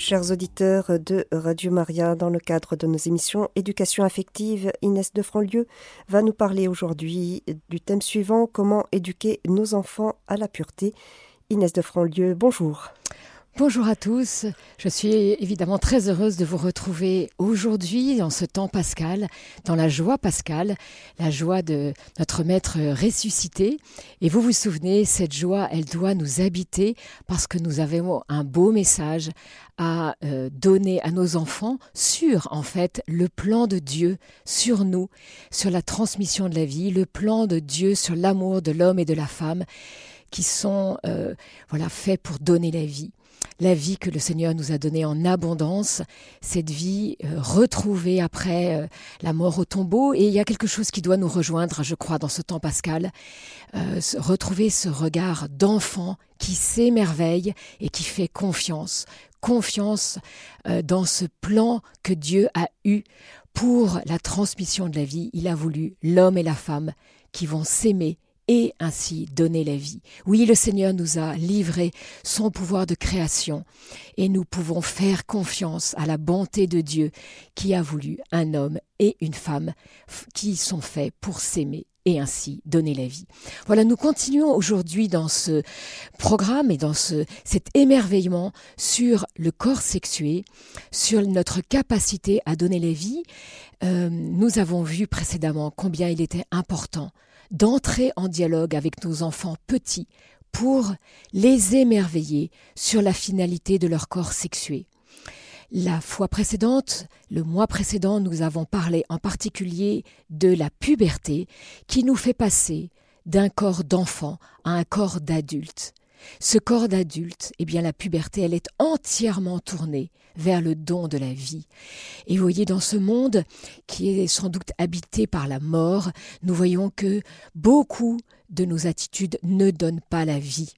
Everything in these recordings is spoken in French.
Chers auditeurs de Radio Maria, dans le cadre de nos émissions Éducation affective, Inès de Franlieu va nous parler aujourd'hui du thème suivant Comment éduquer nos enfants à la pureté. Inès de Franlieu, bonjour. Bonjour à tous, je suis évidemment très heureuse de vous retrouver aujourd'hui dans ce temps pascal, dans la joie pascale, la joie de notre Maître ressuscité. Et vous vous souvenez, cette joie, elle doit nous habiter parce que nous avons un beau message à euh, donner à nos enfants sur, en fait, le plan de Dieu sur nous, sur la transmission de la vie, le plan de Dieu sur l'amour de l'homme et de la femme qui sont euh, voilà faits pour donner la vie la vie que le Seigneur nous a donnée en abondance, cette vie euh, retrouvée après euh, la mort au tombeau. Et il y a quelque chose qui doit nous rejoindre, je crois, dans ce temps pascal, euh, retrouver ce regard d'enfant qui s'émerveille et qui fait confiance, confiance dans ce plan que Dieu a eu pour la transmission de la vie. Il a voulu l'homme et la femme qui vont s'aimer et ainsi donner la vie. Oui, le Seigneur nous a livré son pouvoir de création et nous pouvons faire confiance à la bonté de Dieu qui a voulu un homme et une femme qui sont faits pour s'aimer et ainsi donner la vie. Voilà, nous continuons aujourd'hui dans ce programme et dans ce, cet émerveillement sur le corps sexué, sur notre capacité à donner la vie. Euh, nous avons vu précédemment combien il était important d'entrer en dialogue avec nos enfants petits pour les émerveiller sur la finalité de leur corps sexué. La fois précédente, le mois précédent, nous avons parlé en particulier de la puberté qui nous fait passer d'un corps d'enfant à un corps d'adulte. Ce corps d'adulte, eh bien la puberté, elle est entièrement tournée vers le don de la vie. Et vous voyez, dans ce monde qui est sans doute habité par la mort, nous voyons que beaucoup de nos attitudes ne donnent pas la vie.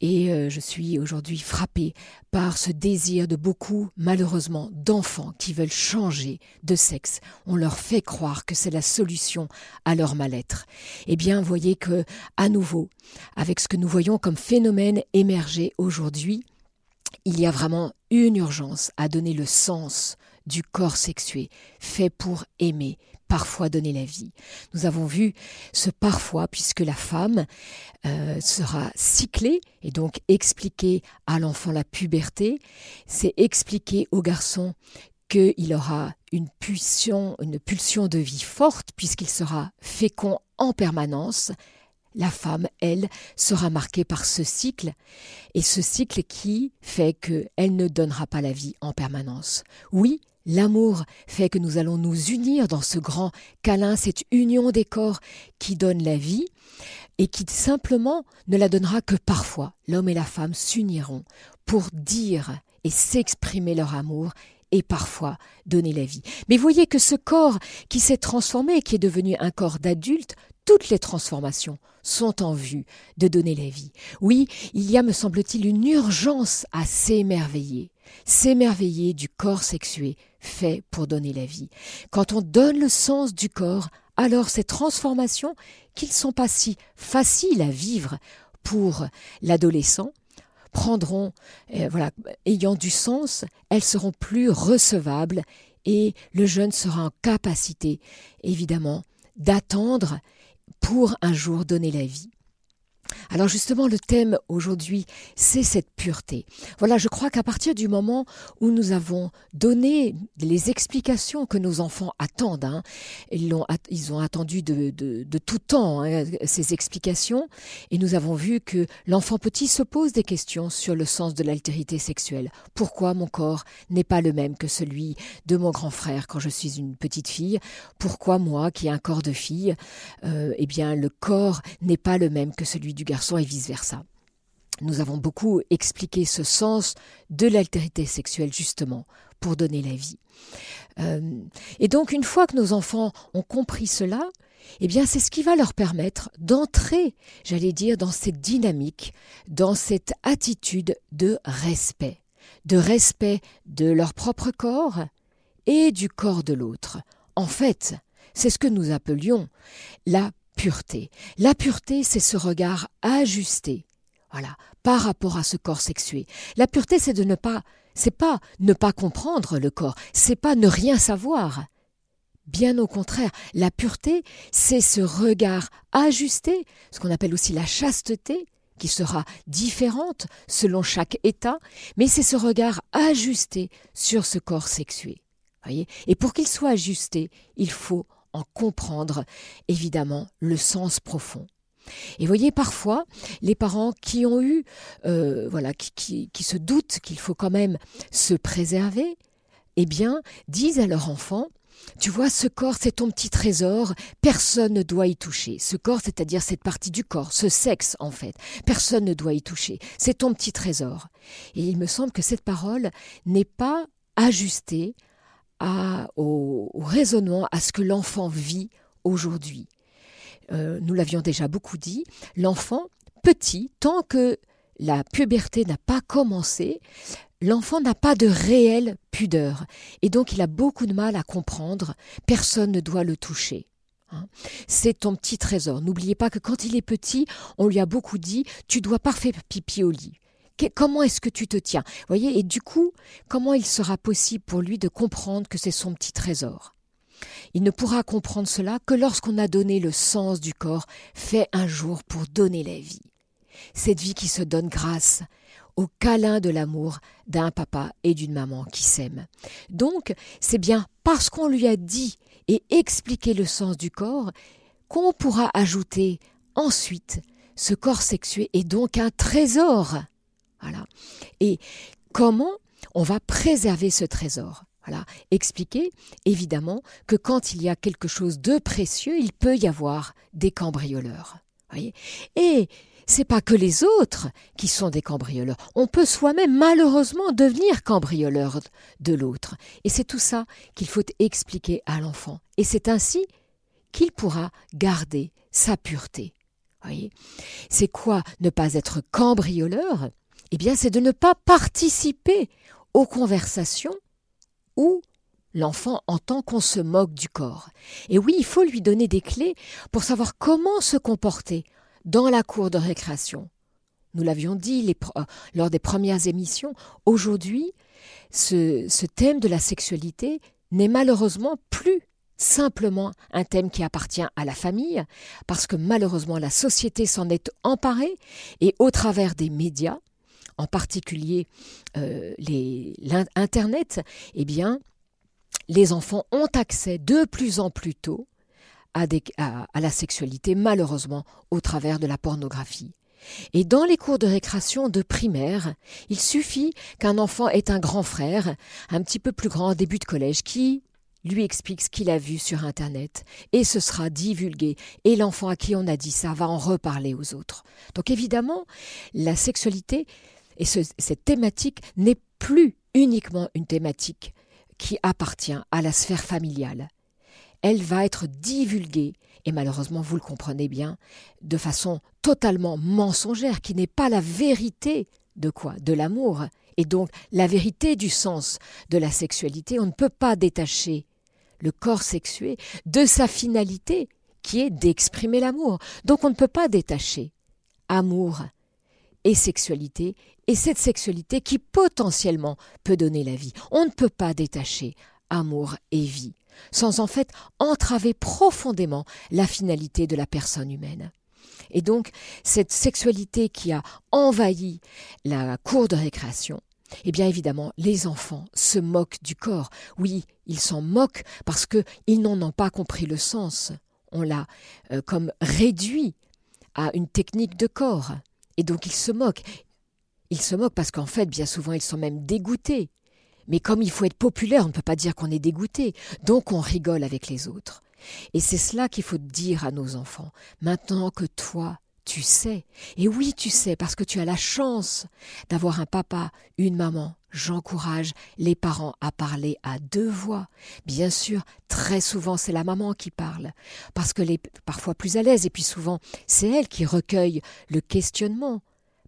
Et euh, je suis aujourd'hui frappée par ce désir de beaucoup, malheureusement, d'enfants qui veulent changer de sexe. On leur fait croire que c'est la solution à leur mal-être. Eh bien, voyez que, à nouveau, avec ce que nous voyons comme phénomène émerger aujourd'hui, il y a vraiment une urgence à donner le sens du corps sexué, fait pour aimer, parfois donner la vie. Nous avons vu ce parfois puisque la femme euh, sera cyclée et donc expliquer à l'enfant la puberté, c'est expliquer au garçon qu'il aura une pulsion, une pulsion de vie forte puisqu'il sera fécond en permanence. La femme, elle, sera marquée par ce cycle, et ce cycle qui fait qu'elle ne donnera pas la vie en permanence. Oui, L'amour fait que nous allons nous unir dans ce grand câlin, cette union des corps qui donne la vie et qui simplement ne la donnera que parfois. L'homme et la femme s'uniront pour dire et s'exprimer leur amour et parfois donner la vie. Mais voyez que ce corps qui s'est transformé, qui est devenu un corps d'adulte, toutes les transformations sont en vue de donner la vie. Oui, il y a, me semble-t-il, une urgence à s'émerveiller, s'émerveiller du corps sexué fait pour donner la vie. Quand on donne le sens du corps, alors ces transformations, qui ne sont pas si faciles à vivre pour l'adolescent, prendront, euh, ayant du sens, elles seront plus recevables et le jeune sera en capacité, évidemment, d'attendre pour un jour donner la vie. Alors justement, le thème aujourd'hui, c'est cette pureté. Voilà, je crois qu'à partir du moment où nous avons donné les explications que nos enfants attendent, hein, ils, ont, ils, ont, attendu de, de, tout temps hein, ces explications, et nous avons vu que l'enfant petit se pose des questions sur le sens de l'altérité sexuelle. Pourquoi mon corps n'est pas le même que celui de mon grand frère quand je suis une petite fille? Pourquoi moi, qui ai un corps de fille, euh, eh bien le corps n'est pas le même que celui du garçon et vice-versa. Nous avons beaucoup expliqué ce sens de l'altérité sexuelle justement pour donner la vie. Euh, et donc une fois que nos enfants ont compris cela, eh bien c'est ce qui va leur permettre d'entrer, j'allais dire, dans cette dynamique, dans cette attitude de respect, de respect de leur propre corps et du corps de l'autre. En fait, c'est ce que nous appelions la pureté. La pureté, c'est ce regard ajusté, voilà, par rapport à ce corps sexué. La pureté, c'est de ne pas c'est pas ne pas comprendre le corps, c'est pas ne rien savoir. Bien au contraire, la pureté, c'est ce regard ajusté, ce qu'on appelle aussi la chasteté, qui sera différente selon chaque état, mais c'est ce regard ajusté sur ce corps sexué. Et pour qu'il soit ajusté, il faut en comprendre évidemment le sens profond. Et voyez parfois les parents qui ont eu, euh, voilà, qui, qui se doutent qu'il faut quand même se préserver, eh bien, disent à leur enfant tu vois, ce corps, c'est ton petit trésor, personne ne doit y toucher. Ce corps, c'est-à-dire cette partie du corps, ce sexe en fait, personne ne doit y toucher. C'est ton petit trésor. Et il me semble que cette parole n'est pas ajustée au, raisonnement, à ce que l'enfant vit aujourd'hui. Euh, nous l'avions déjà beaucoup dit, l'enfant, petit, tant que la puberté n'a pas commencé, L'enfant n'a pas de réelle pudeur et donc il a beaucoup de mal à comprendre. Personne ne doit le toucher. Hein. C'est ton petit trésor. N'oubliez pas que quand il est petit, on lui a beaucoup dit tu dois pas faire pipi au lit. Comment est-ce que tu te tiens? Voyez, et du coup, comment il sera possible pour lui de comprendre que c'est son petit trésor? Il ne pourra comprendre cela que lorsqu'on a donné le sens du corps fait un jour pour donner la vie. Cette vie qui se donne grâce au câlin de l'amour d'un papa et d'une maman qui s'aiment. Donc, c'est bien parce qu'on lui a dit et expliqué le sens du corps qu'on pourra ajouter ensuite ce corps sexué est donc un trésor. Et comment on va préserver ce trésor? Voilà, expliquer évidemment que quand il y a quelque chose de précieux, il peut y avoir des cambrioleurs. Voyez? Et c'est pas que les autres qui sont des cambrioleurs. On peut soi-même malheureusement devenir cambrioleur de l'autre. Et c'est tout ça qu'il faut expliquer à l'enfant. Et c'est ainsi qu'il pourra garder sa pureté. C'est quoi ne pas être cambrioleur? Eh bien, c'est de ne pas participer aux conversations où l'enfant entend qu'on se moque du corps. Et oui, il faut lui donner des clés pour savoir comment se comporter dans la cour de récréation. Nous l'avions dit euh, lors des premières émissions, aujourd'hui, ce, ce thème de la sexualité n'est malheureusement plus simplement un thème qui appartient à la famille, parce que malheureusement la société s'en est emparée, et au travers des médias, en particulier euh, l'Internet, eh bien, les enfants ont accès de plus en plus tôt à, la sexualité, malheureusement, au travers de la pornographie. Et dans les cours de récréation de primaire, il suffit qu'un enfant ait un grand frère, un petit peu plus grand, début de collège, qui lui explique ce qu'il a vu sur Internet, et ce sera divulgué, et l'enfant à qui on a dit ça va en reparler aux autres. Donc évidemment, la sexualité et cette thématique n'est plus uniquement une thématique qui appartient à la sphère familiale elle va être divulguée, et malheureusement vous le comprenez bien, de façon totalement mensongère, qui n'est pas la vérité de quoi? De l'amour. Et donc la vérité du sens de la sexualité, on ne peut pas détacher le corps sexué de sa finalité, qui est d'exprimer l'amour. Donc on ne peut pas détacher amour et sexualité, et cette sexualité qui potentiellement peut donner la vie. On ne peut pas détacher amour et vie sans en fait entraver profondément la finalité de la personne humaine. Et donc, cette sexualité qui a envahi la cour de récréation, eh bien évidemment, les enfants se moquent du corps. Oui, ils s'en moquent parce qu'ils n'en ont pas compris le sens. On l'a euh, comme réduit à une technique de corps. Et donc ils se moquent. Ils se moquent parce qu'en fait, bien souvent, ils sont même dégoûtés mais comme il faut être populaire, on ne peut pas dire qu'on est dégoûté, donc on rigole avec les autres. Et c'est cela qu'il faut dire à nos enfants. Maintenant que toi, tu sais, et oui tu sais, parce que tu as la chance d'avoir un papa, une maman, j'encourage les parents à parler à deux voix. Bien sûr, très souvent c'est la maman qui parle, parce qu'elle est parfois plus à l'aise, et puis souvent c'est elle qui recueille le questionnement,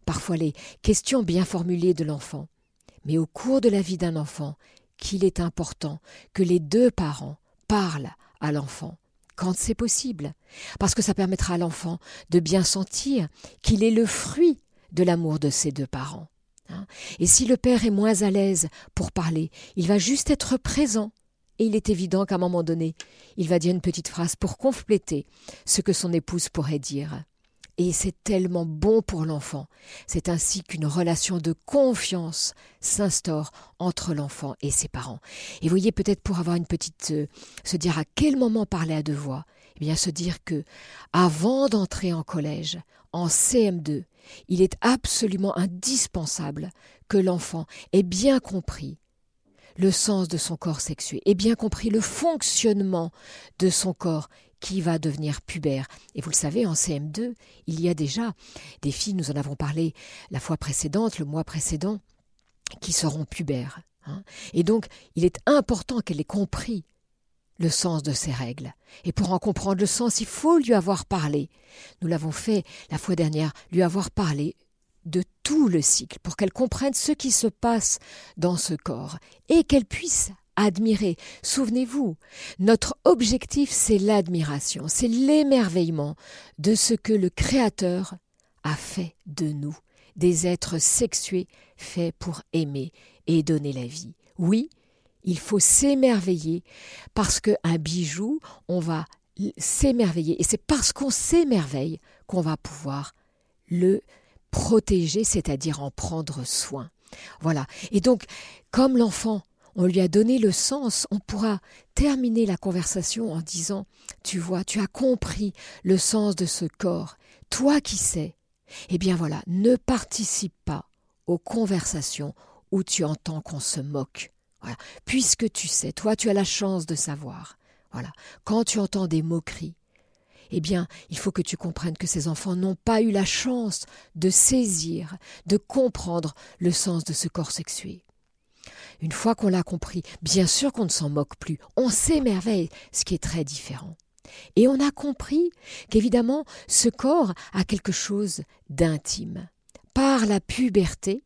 parfois les questions bien formulées de l'enfant. Mais au cours de la vie d'un enfant, qu'il est important que les deux parents parlent à l'enfant quand c'est possible, parce que ça permettra à l'enfant de bien sentir qu'il est le fruit de l'amour de ses deux parents. Hein. et si le père est moins à l'aise pour parler, il va juste être présent. Et il est évident qu'à un moment donné, il va dire une petite phrase pour compléter ce que son épouse pourrait dire. Et c'est tellement bon pour l'enfant. C'est ainsi qu'une relation de confiance s'instaure entre l'enfant et ses parents. Et voyez, peut-être pour avoir une petite, euh, se dire à quel moment parler à deux voix, eh bien se dire que avant d'entrer en collège, en CM2, il est absolument indispensable que l'enfant ait bien compris le sens de son corps sexué, ait bien compris le fonctionnement de son corps qui va devenir pubère. Et vous le savez, en CM2, il y a déjà des filles, nous en avons parlé la fois précédente, le mois précédent, qui seront pubères. Hein. Et donc, il est important qu'elle ait compris le sens de ces règles. Et pour en comprendre le sens, il faut lui avoir parlé. Nous l'avons fait la fois dernière, lui avoir parlé de tout le cycle, pour qu'elle comprenne ce qui se passe dans ce corps, et qu'elle puisse admirer. Souvenez-vous, notre objectif, c'est l'admiration, c'est l'émerveillement de ce que le Créateur a fait de nous, des êtres sexués faits pour aimer et donner la vie. Oui, il faut s'émerveiller parce qu'un bijou, on va s'émerveiller et c'est parce qu'on s'émerveille qu'on va pouvoir le protéger, c'est-à-dire en prendre soin. Voilà. Et donc, comme l'enfant on lui a donné le sens, on pourra terminer la conversation en disant Tu vois, tu as compris le sens de ce corps. Toi qui sais, eh bien voilà, ne participe pas aux conversations où tu entends qu'on se moque. Puisque tu sais, toi tu as la chance de savoir. Voilà. Quand tu entends des moqueries, eh bien, il faut que tu comprennes que ces enfants n'ont pas eu la chance de saisir, de comprendre le sens de ce corps sexué. Une fois qu'on l'a compris, bien sûr qu'on ne s'en moque plus, on s'émerveille, ce qui est très différent. Et on a compris qu'évidemment, ce corps a quelque chose d'intime. Par la puberté,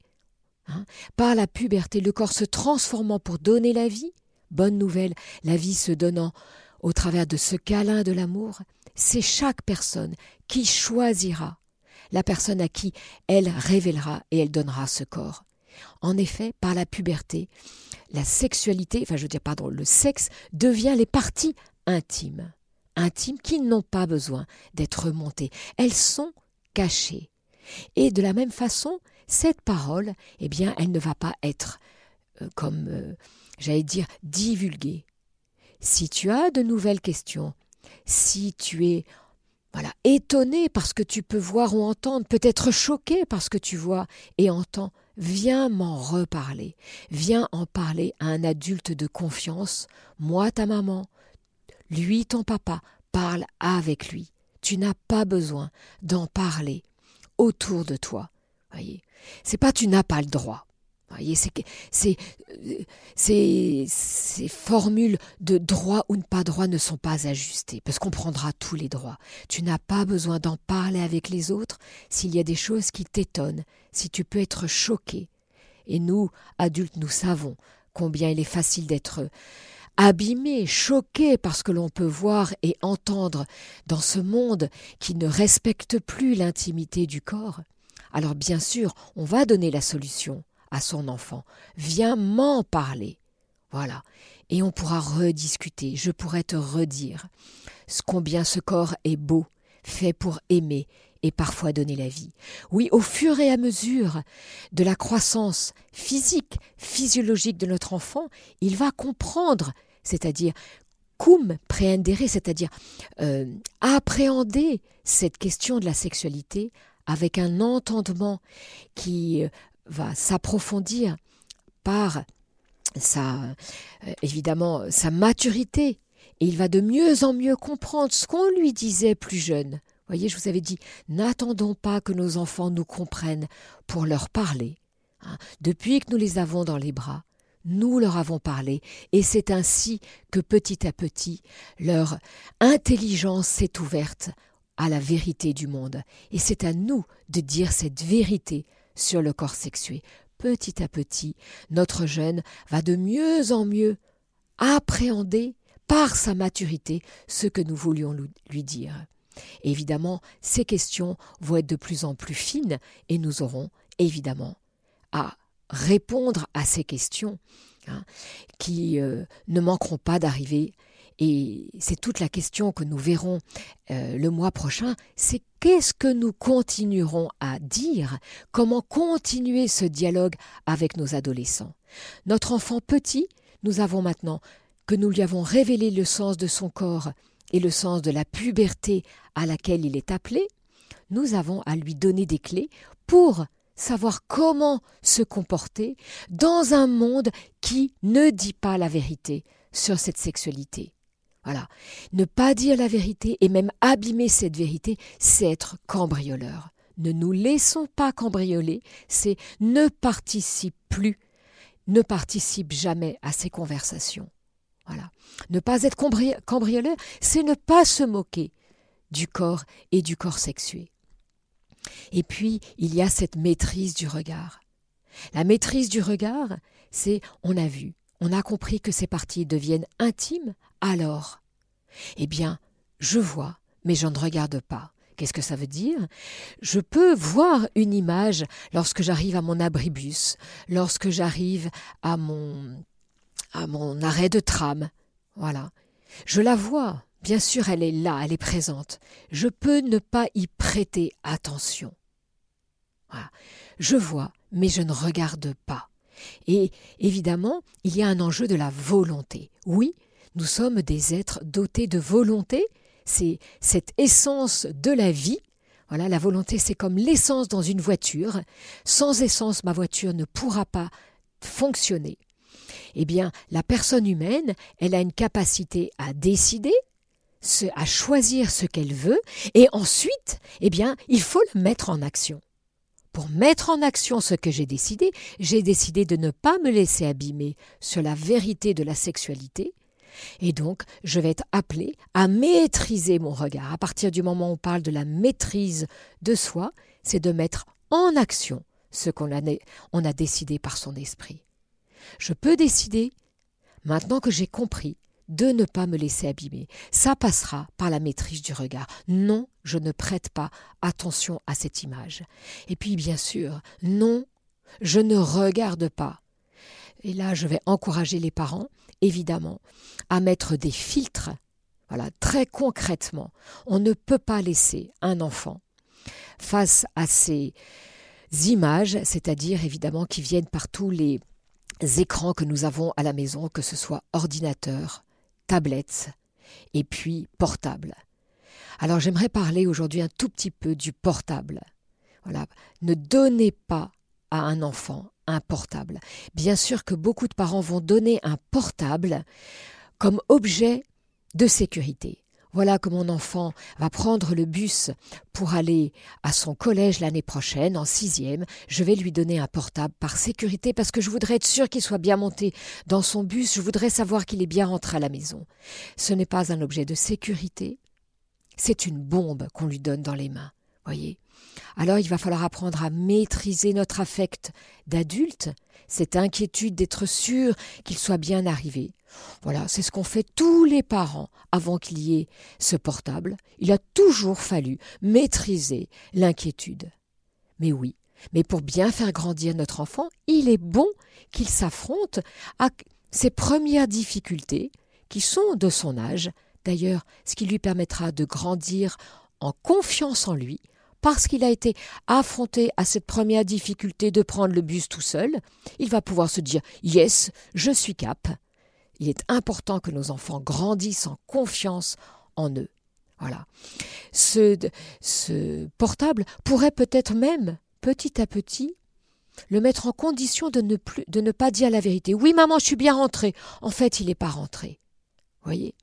hein, par la puberté, le corps se transformant pour donner la vie, bonne nouvelle, la vie se donnant au travers de ce câlin de l'amour, c'est chaque personne qui choisira la personne à qui elle révélera et elle donnera ce corps. En effet, par la puberté, la sexualité, enfin je veux dire pardon, le sexe devient les parties intimes, intimes qui n'ont pas besoin d'être remontées, elles sont cachées. Et de la même façon, cette parole, eh bien, elle ne va pas être euh, comme euh, j'allais dire divulguée. Si tu as de nouvelles questions, si tu es voilà, étonné parce que tu peux voir ou entendre, peut-être choqué parce que tu vois et entends, Viens m'en reparler. Viens en parler à un adulte de confiance. Moi, ta maman. Lui, ton papa. Parle avec lui. Tu n'as pas besoin d'en parler autour de toi. Voyez, c'est pas tu n'as pas le droit. Voyez, ces, ces formules de droit ou ne pas droit ne sont pas ajustées, parce qu'on prendra tous les droits. Tu n'as pas besoin d'en parler avec les autres s'il y a des choses qui t'étonnent, si tu peux être choqué. Et nous, adultes, nous savons combien il est facile d'être abîmé, choqué par ce que l'on peut voir et entendre dans ce monde qui ne respecte plus l'intimité du corps. Alors bien sûr, on va donner la solution à son enfant. Viens m'en parler. Voilà. Et on pourra rediscuter. Je pourrais te redire combien ce corps est beau, fait pour aimer et parfois donner la vie. Oui, au fur et à mesure de la croissance physique, physiologique de notre enfant, il va comprendre, c'est-à-dire cum prehendere, c'est-à-dire euh, appréhender cette question de la sexualité avec un entendement qui euh, va s'approfondir par sa, euh, évidemment, sa maturité, et il va de mieux en mieux comprendre ce qu'on lui disait plus jeune. Voyez, je vous avais dit, n'attendons pas que nos enfants nous comprennent pour leur parler. Hein. Depuis que nous les avons dans les bras, nous leur avons parlé, et c'est ainsi que petit à petit leur intelligence s'est ouverte à la vérité du monde. Et c'est à nous de dire cette vérité sur le corps sexué. Petit à petit, notre jeune va de mieux en mieux appréhender par sa maturité ce que nous voulions lui dire. évidemment, ces questions vont être de plus en plus fines et nous aurons évidemment à répondre à ces questions hein, qui euh, ne manqueront pas d'arriver. Et c'est toute la question que nous verrons euh, le mois prochain, c'est qu'est-ce que nous continuerons à dire, comment continuer ce dialogue avec nos adolescents? Notre enfant petit, nous avons maintenant que nous lui avons révélé le sens de son corps et le sens de la puberté à laquelle il est appelé, nous avons à lui donner des clés pour savoir comment se comporter dans un monde qui ne dit pas la vérité sur cette sexualité. Voilà. Ne pas dire la vérité et même abîmer cette vérité, c'est être cambrioleur. Ne nous laissons pas cambrioler, c'est ne participe plus, ne participe jamais à ces conversations. Voilà. Ne pas être cambrioleur, c'est ne pas se moquer du corps et du corps sexué. Et puis, il y a cette maîtrise du regard. La maîtrise du regard, c'est on a vu, on a compris que ces parties deviennent intimes, alors, eh bien, je vois, mais je ne regarde pas. Qu'est-ce que ça veut dire? Je peux voir une image lorsque j'arrive à mon abribus, lorsque j'arrive à mon arrêt de tram. Voilà. Je la vois, Bien sûr, elle est là, elle est présente. Je peux ne pas y prêter attention. Je vois, mais je ne regarde pas. Et évidemment, il y a un enjeu de la volonté. Oui, nous sommes des êtres dotés de volonté. C'est cette essence de la vie. Voilà, la volonté, c'est comme l'essence dans une voiture. Sans essence, ma voiture ne pourra pas fonctionner. Eh bien, la personne humaine, elle a une capacité à décider, à choisir ce qu'elle veut, et ensuite, eh bien, il faut le mettre en action. Pour mettre en action ce que j'ai décidé, j'ai décidé de ne pas me laisser abîmer sur la vérité de la sexualité, et donc je vais être appelé à maîtriser mon regard. À partir du moment où on parle de la maîtrise de soi, c'est de mettre en action ce qu'on a, a décidé par son esprit. Je peux décider, maintenant que j'ai compris, de ne pas me laisser abîmer. Ça passera par la maîtrise du regard. Non, je ne prête pas attention à cette image. Et puis, bien sûr, non, je ne regarde pas. Et là, je vais encourager les parents, évidemment, à mettre des filtres. Voilà, très concrètement, on ne peut pas laisser un enfant face à ces images, c'est-à-dire évidemment qui viennent par tous les écrans que nous avons à la maison, que ce soit ordinateur, tablette et puis portable. Alors j'aimerais parler aujourd'hui un tout petit peu du portable. Voilà, ne donnez pas à un enfant un portable. Bien sûr que beaucoup de parents vont donner un portable comme objet de sécurité. Voilà que mon enfant va prendre le bus pour aller à son collège l'année prochaine, en sixième. Je vais lui donner un portable par sécurité parce que je voudrais être sûr qu'il soit bien monté dans son bus. Je voudrais savoir qu'il est bien rentré à la maison. Ce n'est pas un objet de sécurité. C'est une bombe qu'on lui donne dans les mains. Voyez? Alors il va falloir apprendre à maîtriser notre affect d'adulte, cette inquiétude d'être sûr qu'il soit bien arrivé. Voilà, c'est ce qu'ont fait tous les parents avant qu'il y ait ce portable. Il a toujours fallu maîtriser l'inquiétude. Mais oui, mais pour bien faire grandir notre enfant, il est bon qu'il s'affronte à ses premières difficultés, qui sont de son âge, d'ailleurs ce qui lui permettra de grandir en confiance en lui, parce qu'il a été affronté à cette première difficulté de prendre le bus tout seul, il va pouvoir se dire Yes, je suis cap. Il est important que nos enfants grandissent en confiance en eux. Voilà. Ce, portable pourrait peut-être même, petit à petit, le mettre en condition de ne, plus, de ne pas dire la vérité. Oui, maman, je suis bien rentré. En fait, il n'est pas rentré. Voyez?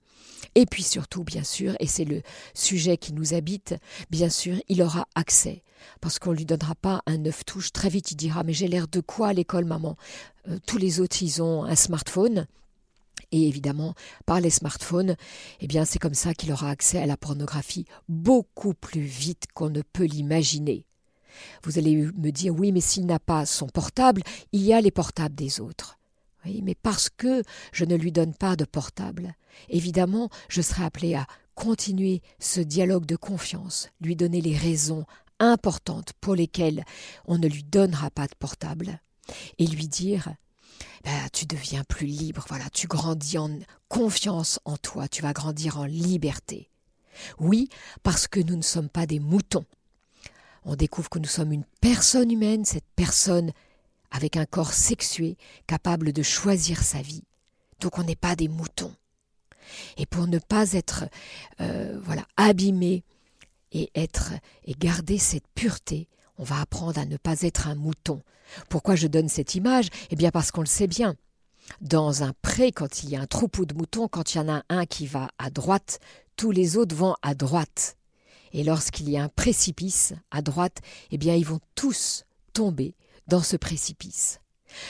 Et puis surtout, bien sûr, et c'est le sujet qui nous habite, bien sûr, il aura accès. Parce qu'on ne lui donnera pas un neuf touches. Très vite, il dira Mais j'ai l'air de quoi à l'école, maman? Euh, Tous les autres, ils ont un smartphone. Et évidemment, par les smartphones, eh bien, c'est comme ça qu'il aura accès à la pornographie beaucoup plus vite qu'on ne peut l'imaginer. Vous allez me dire, oui, mais s'il n'a pas son portable, il y a les portables des autres. Oui, mais parce que je ne lui donne pas de portable, évidemment, je serai appelé à continuer ce dialogue de confiance, lui donner les raisons importantes pour lesquelles on ne lui donnera pas de portable. et lui dire bah, tu deviens plus libre, voilà, tu grandis en confiance en toi, tu vas grandir en liberté. Oui, parce que nous ne sommes pas des moutons. On découvre que nous sommes une personne humaine, cette personne avec un corps sexué, capable de choisir sa vie. Donc on n'est pas des moutons. Et pour ne pas être euh, voilà abîmé et être et garder cette pureté, on va apprendre à ne pas être un mouton. Pourquoi je donne cette image? Eh bien parce qu'on le sait bien. Dans un pré, quand il y a un troupeau de moutons, quand il y en a un qui va à droite, tous les autres vont à droite. Et lorsqu'il y a un précipice à droite, eh bien ils vont tous tomber dans ce précipice.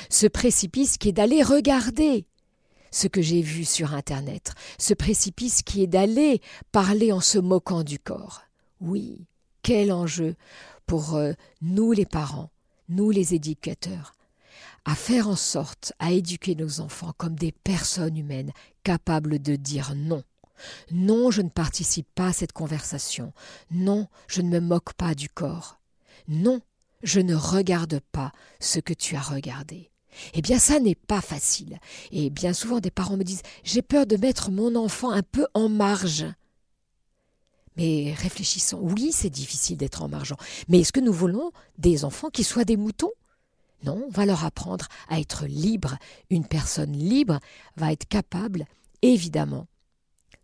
Ce précipice qui est d'aller regarder ce que j'ai vu sur Internet, ce précipice qui est d'aller parler en se moquant du corps. Oui, quel enjeu pour euh, nous les parents, nous les éducateurs, à faire en sorte à éduquer nos enfants comme des personnes humaines capables de dire non. Non, je ne participe pas à cette conversation. Non, je ne me moque pas du corps. Non, je ne regarde pas ce que tu as regardé. Eh bien, ça n'est pas facile. Et bien souvent, des parents me disent J'ai peur de mettre mon enfant un peu en marge. Mais réfléchissons. Oui, c'est difficile d'être en marge. Mais est-ce que nous voulons des enfants qui soient des moutons? Non, on va leur apprendre à être libres. Une personne libre va être capable, évidemment,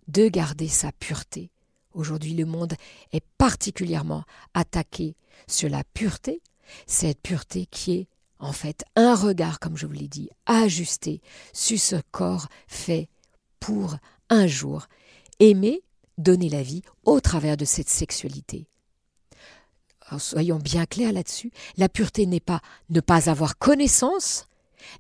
de garder sa pureté. Aujourd'hui, le monde est particulièrement attaqué sur la pureté, cette pureté qui est en fait un regard, comme je vous l'ai dit, ajusté sur ce corps fait pour un jour aimer, donner la vie au travers de cette sexualité. soyons bien clairs là-dessus, la pureté n'est pas ne pas avoir connaissance,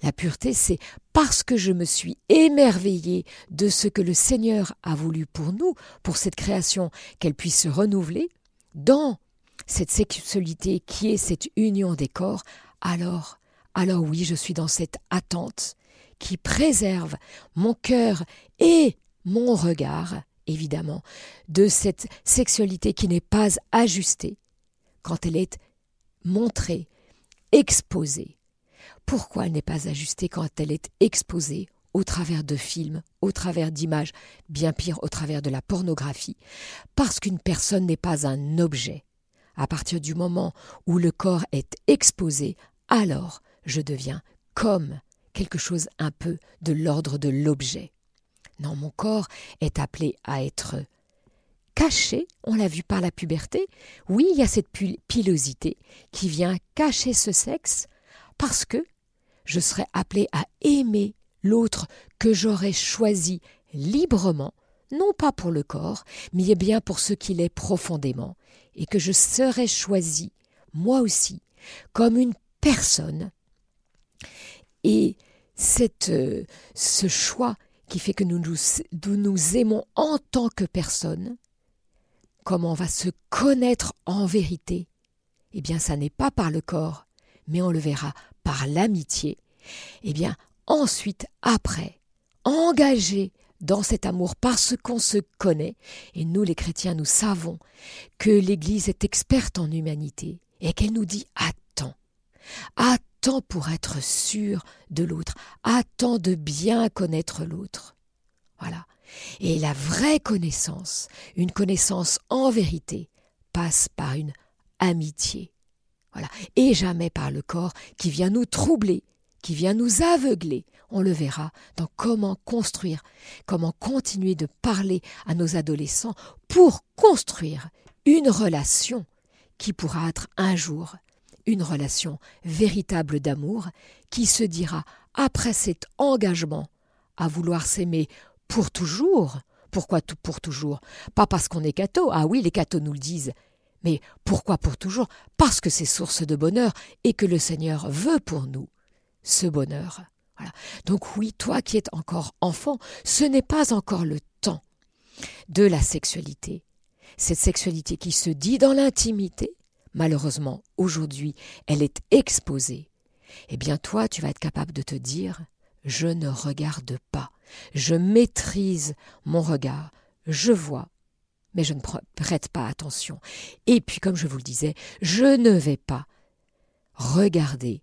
la pureté, c'est parce que je me suis émerveillé de ce que le Seigneur a voulu pour nous, pour cette création, qu'elle puisse se renouveler, dans cette sexualité qui est cette union des corps, alors, alors oui, je suis dans cette attente qui préserve mon cœur et mon regard, évidemment, de cette sexualité qui n'est pas ajustée quand elle est montrée, exposée. Pourquoi elle n'est pas ajustée quand elle est exposée au travers de films, au travers d'images, bien pire au travers de la pornographie? Parce qu'une personne n'est pas un objet. À partir du moment où le corps est exposé, alors je deviens comme quelque chose un peu de l'ordre de l'objet. Non, mon corps est appelé à être caché, on l'a vu par la puberté. Oui, il y a cette pilosité qui vient cacher ce sexe parce que je serai appelé à aimer l'autre que j'aurais choisi librement, non pas pour le corps, mais bien pour ce qu'il est profondément, et que je serai choisi, moi aussi, comme une personne. Et cette, euh, ce choix qui fait que nous nous, aimons en tant que personne, comme on va se connaître en vérité, eh bien ça n'est pas par le corps, mais on le verra par l'amitié, eh bien ensuite, après, engagé dans cet amour parce qu'on se connaît, et nous les chrétiens, nous savons que l'Église est experte en humanité et qu'elle nous dit attends, attends pour être sûr de l'autre, attends de bien connaître l'autre. Voilà. Et la vraie connaissance, une connaissance en vérité, passe par une amitié. Voilà. Et jamais par le corps qui vient nous troubler, qui vient nous aveugler. On le verra dans comment construire, comment continuer de parler à nos adolescents pour construire une relation qui pourra être un jour une relation véritable d'amour qui se dira après cet engagement à vouloir s'aimer pour toujours. Pourquoi pour toujours? Pas parce qu'on est catho. Ah oui, les cathos nous le disent. Mais pourquoi pour toujours? Parce que c'est source de bonheur et que le Seigneur veut pour nous ce bonheur. Voilà. Donc oui, toi qui es encore enfant, ce n'est pas encore le temps de la sexualité. Cette sexualité qui se dit dans l'intimité, malheureusement, aujourd'hui, elle est exposée. Eh bien toi, tu vas être capable de te dire, je ne regarde pas, je maîtrise mon regard, je vois, mais je ne prête pas attention. Et puis, comme je vous le disais, je ne vais pas regarder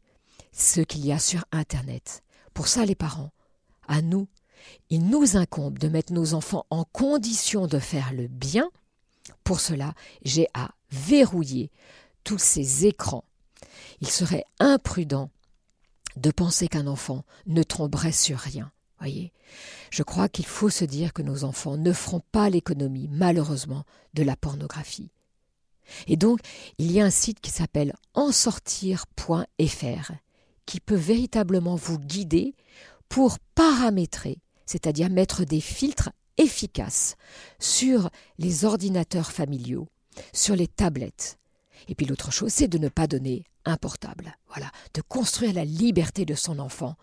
ce qu'il y a sur Internet. Pour ça, les parents, à nous, il nous incombe de mettre nos enfants en condition de faire le bien. Pour cela, j'ai à verrouiller tous ces écrans. Il serait imprudent de penser qu'un enfant ne tromperait sur rien. Voyez, je crois qu'il faut se dire que nos enfants ne feront pas l'économie, malheureusement, de la pornographie. Et donc, il y a un site qui s'appelle ensortir.fr qui peut véritablement vous guider pour paramétrer, c'est-à-dire mettre des filtres efficaces sur les ordinateurs familiaux, sur les tablettes. Et puis l'autre chose, c'est de ne pas donner un portable. Voilà, de construire la liberté de son enfant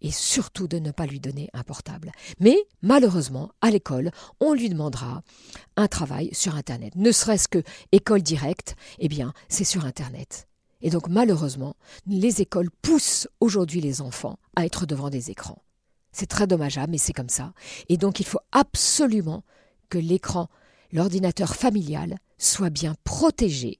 et surtout de ne pas lui donner un portable. Mais malheureusement, à l'école, on lui demandera un travail sur Internet. Ne serait-ce que école directe, eh bien, c'est sur Internet. Et donc malheureusement, les écoles poussent aujourd'hui les enfants à être devant des écrans. C'est très dommageable, mais c'est comme ça. Et donc il faut absolument que l'écran, l'ordinateur familial, soit bien protégé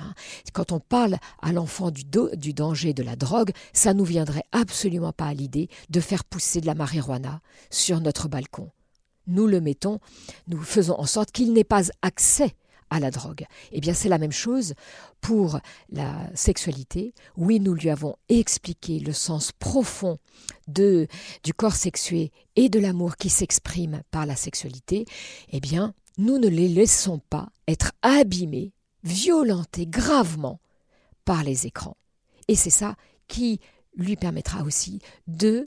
Hein. Quand on parle à l'enfant du, du, danger de la drogue, ça nous viendrait absolument pas à l'idée de faire pousser de la marijuana sur notre balcon. Nous le mettons, nous faisons en sorte qu'il n'ait pas accès à la drogue. Eh bien, c'est la même chose pour la sexualité. Oui, nous lui avons expliqué le sens profond du corps sexué et de l'amour qui s'exprime par la sexualité. Eh bien, nous ne les laissons pas être abîmés violenté gravement par les écrans. Et c'est ça qui lui permettra aussi de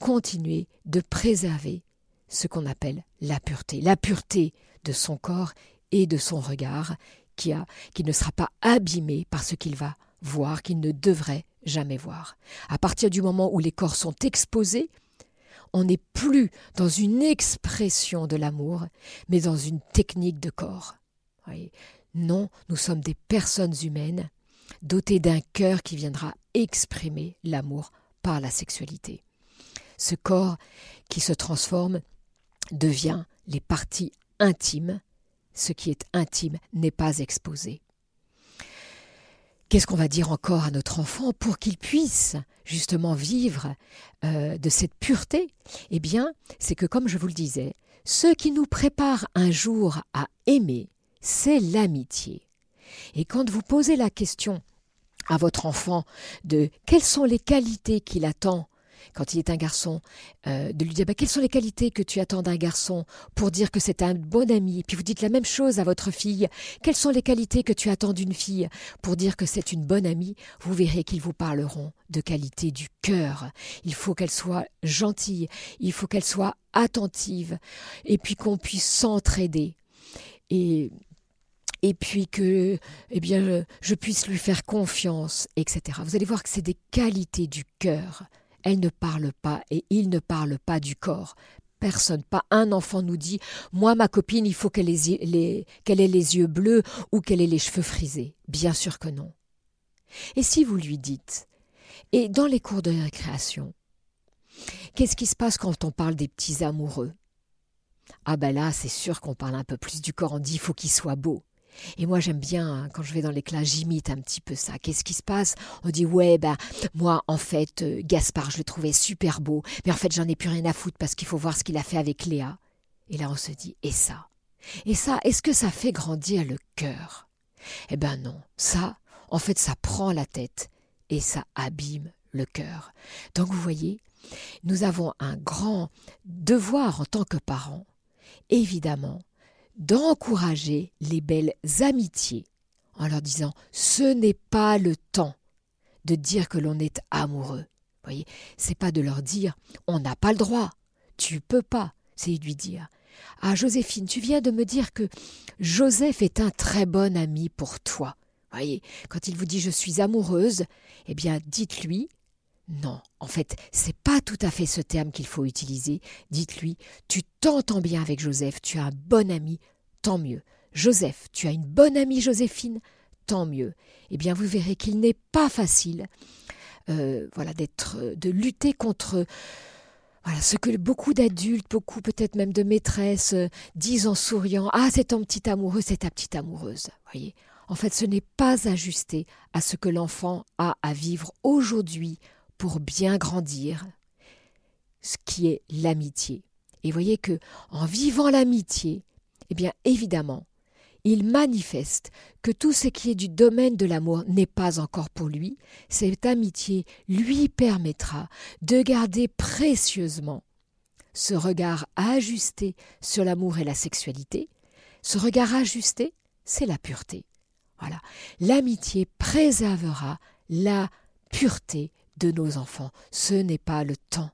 continuer de préserver ce qu'on appelle la pureté, la pureté de son corps et de son regard, qui, ne sera pas abîmé par ce qu'il va voir, qu'il ne devrait jamais voir. À partir du moment où les corps sont exposés, on n'est plus dans une expression de l'amour, mais dans une technique de corps. Non, nous sommes des personnes humaines dotées d'un cœur qui viendra exprimer l'amour par la sexualité. Ce corps qui se transforme devient les parties intimes. Ce qui est intime n'est pas exposé. Qu'est-ce qu'on va dire encore à notre enfant pour qu'il puisse justement vivre euh, de cette pureté? Eh bien, c'est que comme je vous le disais, ce qui nous prépare un jour à aimer, c'est l'amitié. Et quand vous posez la question à votre enfant de quelles sont les qualités qu'il attend quand il est un garçon, euh, de lui dire bah, quelles sont les qualités que tu attends d'un garçon pour dire que c'est un bon ami? Puis vous dites la même chose à votre fille. Quelles sont les qualités que tu attends d'une fille pour dire que c'est une bonne amie? Vous verrez qu'ils vous parleront de qualité du cœur. Il faut qu'elle soit gentille, il faut qu'elle soit attentive, et puis qu'on puisse s'entraider. Et et puis que eh bien je puisse lui faire confiance, etc. Vous allez voir que c'est des qualités du cœur. Elle ne parle pas et il ne parle pas du corps. Personne, pas un enfant nous dit Moi, ma copine, il faut qu'elle ait, les, yeux bleus ou qu'elle ait les cheveux frisés. Bien sûr que non. Et si vous lui dites Et dans les cours de récréation, qu'est-ce qui se passe quand on parle des petits amoureux? Ah ben là, c'est sûr qu'on parle un peu plus du corps, on dit Il faut qu'il soit beau. Et moi, j'aime bien, hein, quand je vais dans les classes, j'imite un petit peu ça. Qu'est-ce qui se passe? On dit, ouais, bah, moi, en fait, euh, Gaspard, je le trouvais super beau, mais en fait, j'en ai plus rien à foutre parce qu'il faut voir ce qu'il a fait avec Léa. Et là, on se dit, et ça? Et ça, est-ce que ça fait grandir le cœur? Eh ben non, ça, en fait, ça prend la tête et ça abîme le cœur. Donc, vous voyez, nous avons un grand devoir en tant que parents, évidemment, d'encourager les belles amitiés en leur disant ce n'est pas le temps de dire que l'on est amoureux. Vous voyez, c'est pas de leur dire on n'a pas le droit, tu peux pas, c'est lui dire ah Joséphine, tu viens de me dire que Joseph est un très bon ami pour toi. Voyez, quand il vous dit je suis amoureuse, eh bien dites-lui non, en fait, c'est pas tout à fait ce terme qu'il faut utiliser. Dites-lui, tu t'entends bien avec Joseph, tu as un bon ami, tant mieux. Joseph, tu as une bonne amie Joséphine, tant mieux. Eh bien, vous verrez qu'il n'est pas facile, euh, voilà, d'être, de lutter contre. Voilà, ce que beaucoup d'adultes, beaucoup peut-être même de maîtresses euh, disent en souriant Ah, c'est ton petit amoureux, c'est ta petite amoureuse. Voyez En fait, ce n'est pas ajusté à ce que l'enfant a à vivre aujourd'hui pour bien grandir, ce qui est l'amitié. Et voyez que en vivant l'amitié, eh bien évidemment, il manifeste que tout ce qui est du domaine de l'amour n'est pas encore pour lui. Cette amitié lui permettra de garder précieusement ce regard ajusté sur l'amour et la sexualité. Ce regard ajusté, c'est la pureté. Voilà. L'amitié préservera la pureté de nos enfants. Ce n'est pas le temps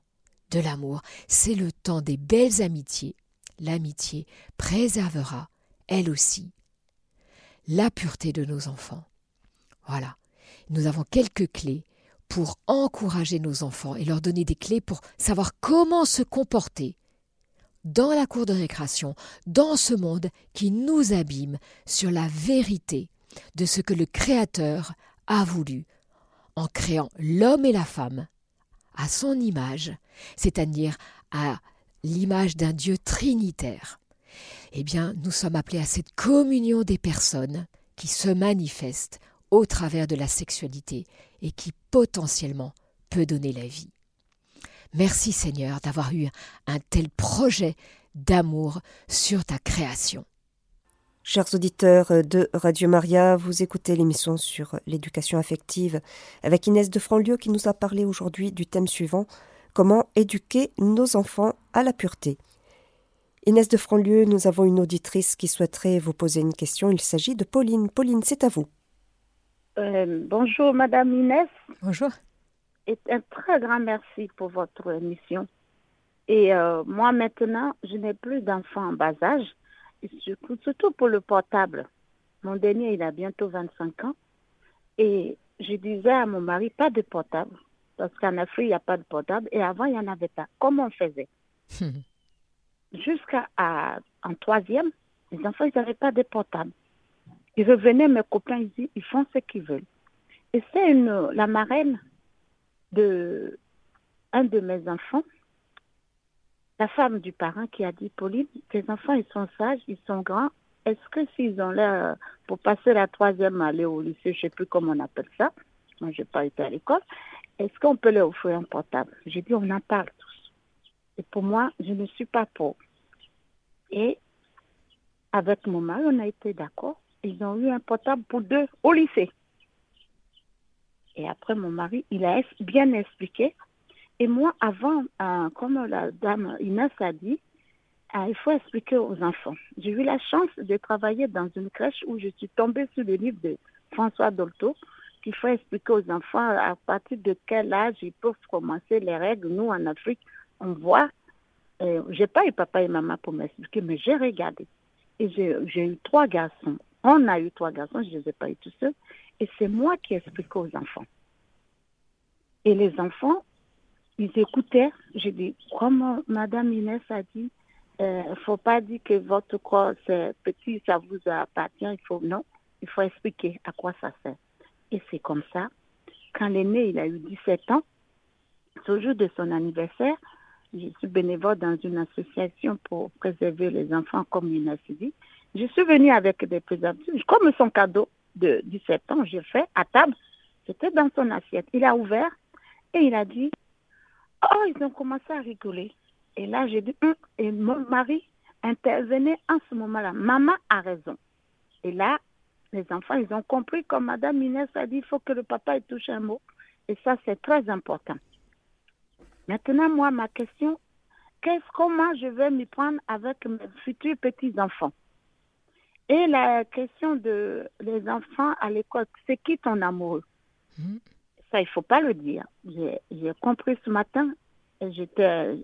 de l'amour, c'est le temps des belles amitiés. L'amitié préservera, elle aussi, la pureté de nos enfants. Voilà. Nous avons quelques clés pour encourager nos enfants et leur donner des clés pour savoir comment se comporter dans la cour de récréation, dans ce monde qui nous abîme sur la vérité de ce que le Créateur a voulu en créant l'homme et la femme à son image, c'est-à-dire à, l'image d'un Dieu trinitaire. Eh bien, nous sommes appelés à cette communion des personnes qui se manifestent au travers de la sexualité et qui potentiellement peut donner la vie. Merci Seigneur d'avoir eu un tel projet d'amour sur ta création. Chers auditeurs de Radio Maria, vous écoutez l'émission sur l'éducation affective avec Inès de Franlieu qui nous a parlé aujourd'hui du thème suivant Comment éduquer nos enfants à la pureté. Inès de Franlieu, nous avons une auditrice qui souhaiterait vous poser une question. Il s'agit de Pauline. Pauline, c'est à vous. Euh, bonjour, Madame Inès. Bonjour. Et un très grand merci pour votre émission. Et euh, moi, maintenant, je n'ai plus d'enfants en bas âge surtout pour le portable. Mon dernier, il a bientôt 25 ans. Et je disais à mon mari, pas de portable. Parce qu'en Afrique, il n'y a pas de portable. Et avant, il n'y en avait pas. Comment on faisait? Jusqu'à en troisième, les enfants, ils n'avaient pas de portable. Ils revenaient, mes copains, ils disent, ils font ce qu'ils veulent. Et c'est la marraine de un de mes enfants la femme du parent qui a dit, Pauline, tes enfants, ils sont sages, ils sont grands. Est-ce que s'ils ont l'air, pour passer la troisième année au lycée, je ne sais plus comment on appelle ça, moi, je n'ai pas été à l'école, est-ce qu'on peut leur offrir un portable? J'ai dit, on en parle tous. Et pour moi, je ne suis pas pauvre. Et avec mon mari, on a été d'accord. Ils ont eu un portable pour deux au lycée. Et après, mon mari, il a bien expliqué et moi, avant, euh, comme la dame Inès a dit, euh, il faut expliquer aux enfants. J'ai eu la chance de travailler dans une crèche où je suis tombée sur le livre de François Dolto, qu'il faut expliquer aux enfants à partir de quel âge ils peuvent commencer les règles. Nous, en Afrique, on voit. Euh, j'ai pas eu papa et maman pour m'expliquer, mais j'ai regardé. Et j'ai eu trois garçons. On a eu trois garçons, je ne les ai pas eu tous seuls. Et c'est moi qui explique aux enfants. Et les enfants, ils écoutaient. J'ai dit, comme Madame Inès a dit, il euh, ne faut pas dire que votre corps c'est petit, ça vous appartient. Il faut non, il faut expliquer à quoi ça sert. Et c'est comme ça. Quand l'aîné il a eu 17 ans, ce jour de son anniversaire, je suis bénévole dans une association pour préserver les enfants comme Inès dit. Je suis venue avec des préservatifs. Comme son cadeau de 17 ans, j'ai fait à table. C'était dans son assiette. Il a ouvert et il a dit Oh, ils ont commencé à rigoler. Et là, j'ai dit, hum, et mon mari intervenait en ce moment-là. Maman a raison. Et là, les enfants, ils ont compris, comme Madame Inès a dit, il faut que le papa touche un mot. Et ça, c'est très important. Maintenant, moi, ma question, qu'est-ce, comment je vais m'y prendre avec mes futurs petits-enfants? Et la question de les enfants à l'école, c'est qui ton amoureux? Hum ça, il ne faut pas le dire. J'ai compris ce matin. J'étais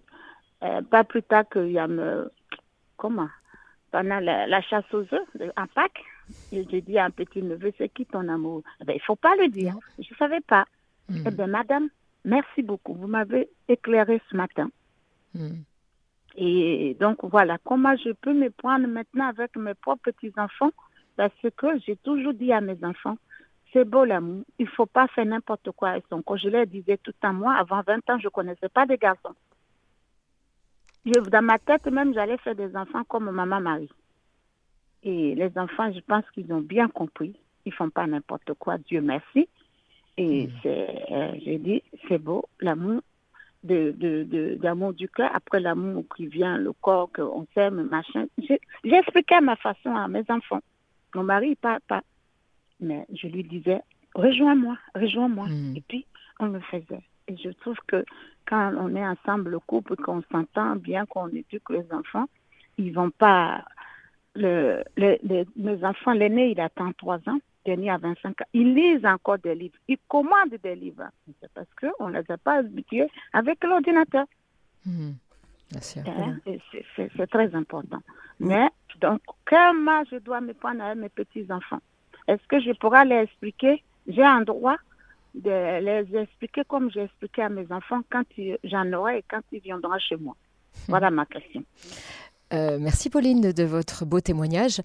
euh, pas plus tard qu'il y a me, comment? Pendant la, chasse aux œufs en Pâques, j'ai dit à un petit neveu, c'est qui ton amour? Eh ben, Il ne faut pas le dire. Je ne savais pas. Hmm. Eh bien, madame, merci beaucoup. Vous m'avez éclairé ce matin. Hmm. Et donc, voilà, comment je peux me prendre maintenant avec mes propres petits-enfants? Parce que j'ai toujours dit à mes enfants, c'est beau l'amour. Il ne faut pas faire n'importe quoi avec son corps. Je leur disais tout à moi, avant 20 ans, je ne connaissais pas de garçons. dans ma tête même, j'allais faire des enfants comme maman Marie. Et les enfants, je pense qu'ils ont bien compris. Ils font pas n'importe quoi, Dieu merci. Et mm. c'est, euh, j'ai dit, c'est beau, l'amour de, de, d'amour du cœur, après l'amour qui vient, le corps qu'on s'aime, machin. À ma façon à mes enfants. Mon mari, pas, pas. Mais je lui disais, rejoins-moi, rejoins-moi. Mm. Et puis, on le faisait. Et je trouve que quand on est ensemble, le couple, qu'on s'entend bien, qu'on éduque les enfants, ils vont pas. Le, mes enfants, l'aîné, il a 33 ans, le dernier a 25 ans. Ils lisent encore des livres. Ils commandent des livres. C'est parce qu'on ne les a pas habitués avec l'ordinateur. Hmm. Hein? C'est très important. Mais, donc, comment je dois me prendre avec mes petits-enfants Est-ce que je pourrais les expliquer? J'ai un droit de les expliquer comme j'ai expliqué à mes enfants quand j'en aurai et quand ils viendront chez moi. Voilà ma question. Euh, merci Pauline de votre beau témoignage.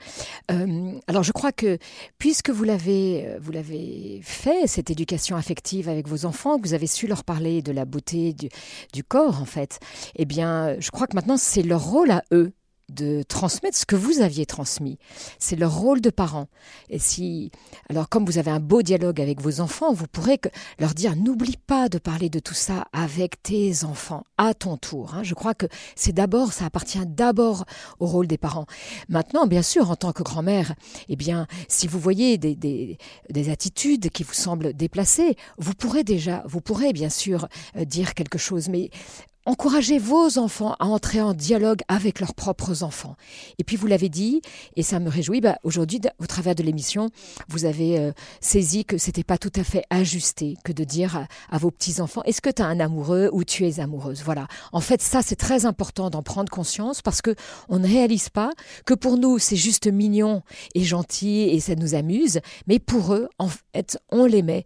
Euh, alors je crois que puisque vous l'avez vous l'avez fait cette éducation affective avec vos enfants, que vous avez su leur parler de la beauté du, du corps en fait, eh bien je crois que maintenant c'est leur rôle à eux de transmettre ce que vous aviez transmis. C'est leur rôle de parent. Et si, alors comme vous avez un beau dialogue avec vos enfants, vous pourrez leur dire n'oublie pas de parler de tout ça avec tes enfants à ton tour. Hein. Je crois que c'est d'abord, ça appartient d'abord au rôle des parents. Maintenant, bien sûr, en tant que grand-mère, eh bien, si vous voyez des, des, des, attitudes qui vous semblent déplacées, vous pourrez déjà, vous pourrez bien sûr euh, dire quelque chose, mais Encouragez vos enfants à entrer en dialogue avec leurs propres enfants. Et puis vous l'avez dit, et ça me réjouit, bah, aujourd'hui, au travers de l'émission, vous avez euh, saisi que c'était pas tout à fait ajusté que de dire à, vos petits-enfants, est-ce que tu as un amoureux ou tu es amoureuse? Voilà. En fait, ça, c'est très important d'en prendre conscience parce que on ne réalise pas que pour nous, c'est juste mignon et gentil et ça nous amuse, mais pour eux, en fait, on les met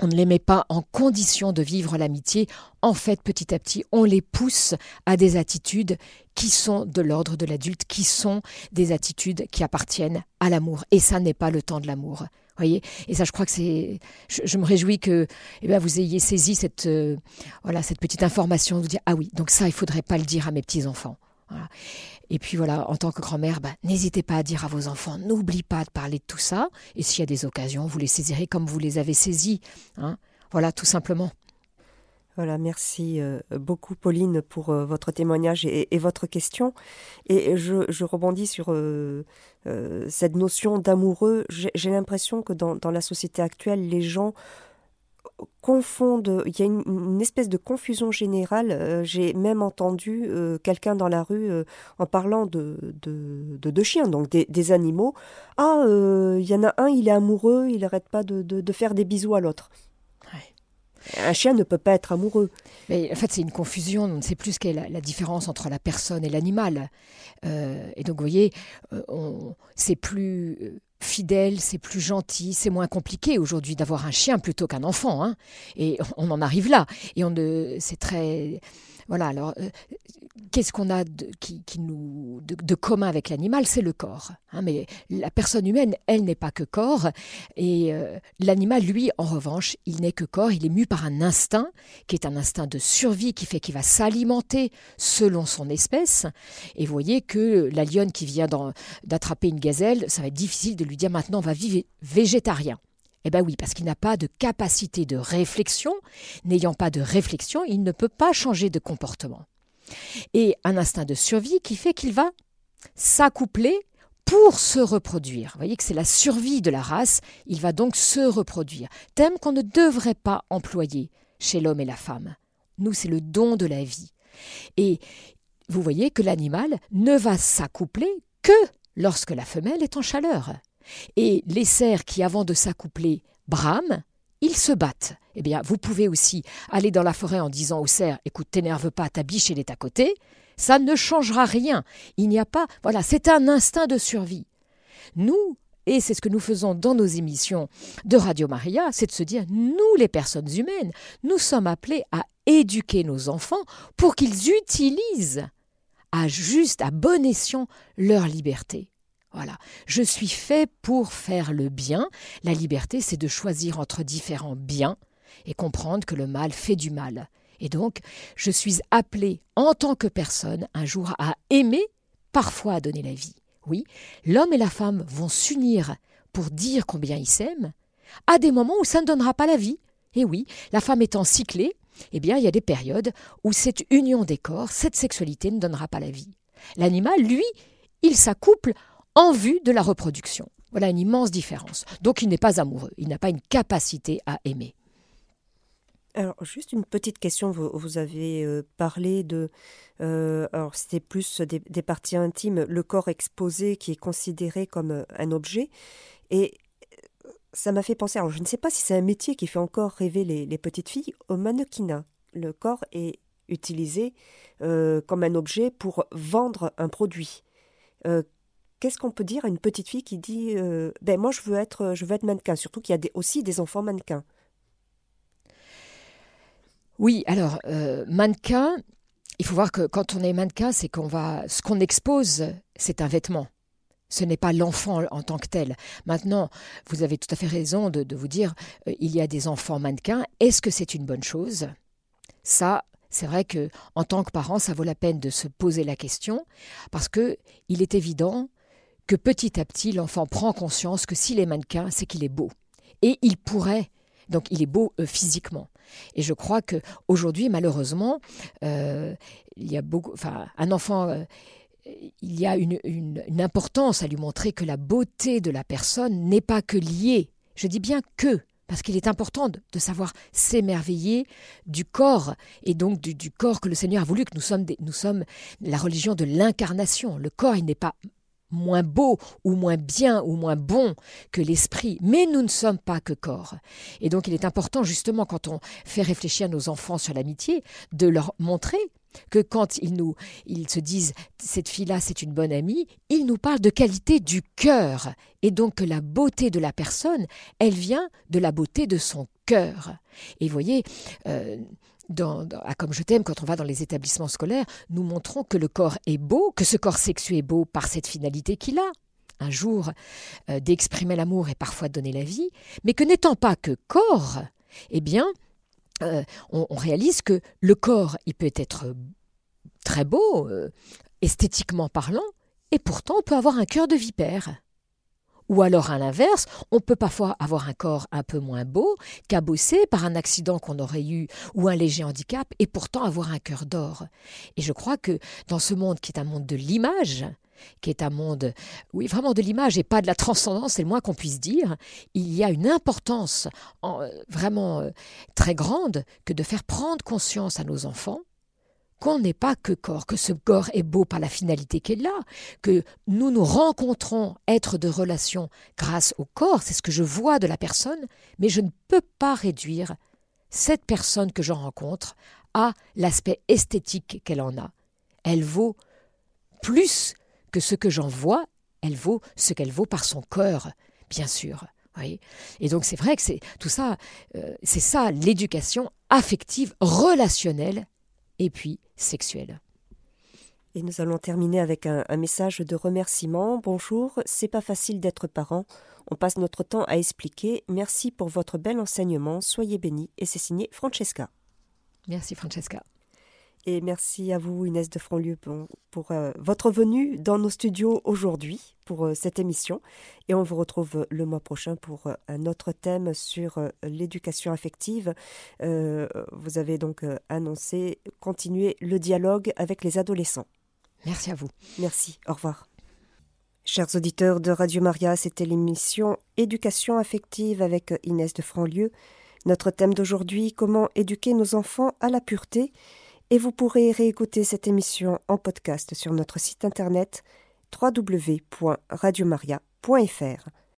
on ne les met pas en condition de vivre l'amitié. En fait, petit à petit, on les pousse à des attitudes qui sont de l'ordre de l'adulte, qui sont des attitudes qui appartiennent à l'amour. Et ça n'est pas le temps de l'amour. Voyez et ça, je crois que c'est. Je, me réjouis que eh bien, vous ayez saisi cette, euh, voilà, cette petite information, vous dire ah oui, donc ça, il faudrait pas le dire à mes petits enfants. Et puis voilà, en tant que grand-mère, bah, n'hésitez pas à dire à vos enfants, n'oublie pas de parler de tout ça. Et s'il y a des occasions, vous les saisirez comme vous les avez saisis. Hein. voilà, tout simplement. Voilà, merci euh, beaucoup Pauline pour euh, votre témoignage et, votre question. Et je, rebondis sur euh, cette notion d'amoureux. J'ai l'impression que dans, la société actuelle, les gens confondent, il y a une, espèce de confusion générale. Euh, j'ai même entendu euh, quelqu'un dans la rue euh, en parlant de deux de, chiens, donc des, animaux. Ah, il y en a un, il est amoureux, il n'arrête pas de, faire des bisous à l'autre. Un chien ne peut pas être amoureux. Mais en fait, c'est une confusion. On ne sait plus ce qu'est la, différence entre la personne et l'animal. et donc, vous voyez, c'est plus fidèle, c'est plus gentil, c'est moins compliqué aujourd'hui d'avoir un chien plutôt qu'un enfant. Hein. et on en arrive là. Et on c'est très voilà, alors euh, qu'est-ce qu'on a de, qui, nous, de, commun avec l'animal C'est le corps. Hein, mais la personne humaine, elle n'est pas que corps. Et euh, l'animal, lui, en revanche, il n'est que corps. Il est mu par un instinct, qui est un instinct de survie, qui fait qu'il va s'alimenter selon son espèce. Et vous voyez que la lionne qui vient d'attraper une gazelle, ça va être difficile de lui dire maintenant va vivre végétarien. Eh bien oui, parce qu'il n'a pas de capacité de réflexion. N'ayant pas de réflexion, il ne peut pas changer de comportement. Et un instinct de survie qui fait qu'il va s'accoupler pour se reproduire. Vous voyez que c'est la survie de la race, il va donc se reproduire. Thème qu'on ne devrait pas employer chez l'homme et la femme. Nous, c'est le don de la vie. Et vous voyez que l'animal ne va s'accoupler que lorsque la femelle est en chaleur. Et les cerfs qui, avant de s'accoupler, brament, ils se battent. Eh bien, vous pouvez aussi aller dans la forêt en disant au cerf Écoute, t'énerve pas, ta biche, elle est à côté. Ça ne changera rien. Il n'y a pas. Voilà, c'est un instinct de survie. Nous, et c'est ce que nous faisons dans nos émissions de Radio Maria, c'est de se dire nous, les personnes humaines, nous sommes appelés à éduquer nos enfants pour qu'ils utilisent à juste, à bon escient, leur liberté. Voilà. Je suis fait pour faire le bien. La liberté, c'est de choisir entre différents biens et comprendre que le mal fait du mal. Et donc, je suis appelé en tant que personne un jour à aimer, parfois à donner la vie. Oui, l'homme et la femme vont s'unir pour dire combien ils s'aiment, à des moments où ça ne donnera pas la vie. Et oui, la femme étant cyclée, eh bien, il y a des périodes où cette union des corps, cette sexualité ne donnera pas la vie. L'animal, lui, il s'accouple en vue de la reproduction. Voilà une immense différence. Donc il n'est pas amoureux, il n'a pas une capacité à aimer. Alors, juste une petite question. Vous, avez euh, parlé de. Euh, alors, c'était plus des, parties intimes, le corps exposé qui est considéré comme euh, un objet. Et ça m'a fait penser. Alors, je ne sais pas si c'est un métier qui fait encore rêver les, petites filles au mannequinat. Le corps est utilisé comme un objet pour vendre un produit. Qu'est-ce qu'on peut dire à une petite fille qui dit ben moi je veux être je veux être mannequin surtout qu'il y a aussi des enfants mannequins oui, alors, euh, mannequin, il faut voir que quand on est mannequin, c'est qu'on va. Ce qu'on expose, c'est un vêtement. Ce n'est pas l'enfant en tant que tel. Maintenant, vous avez tout à fait raison de, vous dire euh, il y a des enfants mannequins. Est-ce que c'est une bonne chose? Ça, c'est vrai que en tant que parent, ça vaut la peine de se poser la question parce que il est évident que petit à petit, l'enfant prend conscience que s'il est mannequin, c'est qu'il est beau et il pourrait donc il est beau euh, physiquement. Et je crois que aujourd'hui, malheureusement, euh, il y a beaucoup, enfin, un enfant, euh, il y a une, importance à lui montrer que la beauté de la personne n'est pas que liée. Je dis bien que, parce qu'il est important de, savoir s'émerveiller du corps, et donc du, corps que le Seigneur a voulu, que nous sommes, nous sommes la religion de l'incarnation. Le corps, il n'est pas moins beau ou moins bien ou moins bon que l'esprit, mais nous ne sommes pas que corps. Et donc il est important justement quand on fait réfléchir nos enfants sur l'amitié de leur montrer que quand ils nous ils se disent cette fille-là c'est une bonne amie, ils nous parlent de qualité du cœur et donc que la beauté de la personne, elle vient de la beauté de son cœur. Et voyez, euh, dans, Comme je t'aime, quand on va dans les établissements scolaires, nous montrons que le corps est beau, que ce corps sexué est beau par cette finalité qu'il a. Un jour, euh, d'exprimer l'amour et parfois de donner la vie, mais que n'étant pas que corps, eh bien, euh, on, réalise que le corps, il peut être très beau, euh, esthétiquement parlant, et pourtant on peut avoir un cœur de vipère. Ou alors à l'inverse, on peut parfois avoir un corps un peu moins beau, cabossé par un accident qu'on aurait eu ou un léger handicap, et pourtant avoir un cœur d'or. Et je crois que dans ce monde qui est un monde de l'image, qui est un monde, oui, vraiment de l'image et pas de la transcendance, c'est le moins qu'on puisse dire, il y a une importance vraiment euh, très grande que de faire prendre conscience à nos enfants qu'on n'est pas que corps, que ce corps est beau par la finalité qu'elle a, que nous nous rencontrons être de relation grâce au corps, c'est ce que je vois de la personne, mais je ne peux pas réduire cette personne que je rencontre à l'aspect esthétique qu'elle en a. Elle vaut plus que ce que j'en vois, elle vaut ce qu'elle vaut par son cœur, bien sûr. Et donc c'est vrai que c'est tout ça, euh, c'est ça l'éducation affective, relationnelle et puis sexuelle. Et nous allons terminer avec un, message de remerciement. Bonjour, c'est pas facile d'être parent. On passe notre temps à expliquer. Merci pour votre bel enseignement. Soyez bénis. Et c'est signé Francesca. Merci Francesca. Et merci à vous, Inès de Franlieu, pour, euh, votre venue dans nos studios aujourd'hui pour euh, cette émission. Et on vous retrouve le mois prochain pour euh, un autre thème sur l'éducation affective. vous avez donc annoncé continuer le dialogue avec les adolescents. Merci à vous. Merci. Au revoir. Chers auditeurs de Radio Maria, c'était l'émission Éducation affective avec Inès de Franlieu. Notre thème d'aujourd'hui, comment éduquer nos enfants à la pureté et vous pourrez réécouter cette émission en podcast sur notre site internet www.radiomaria.fr.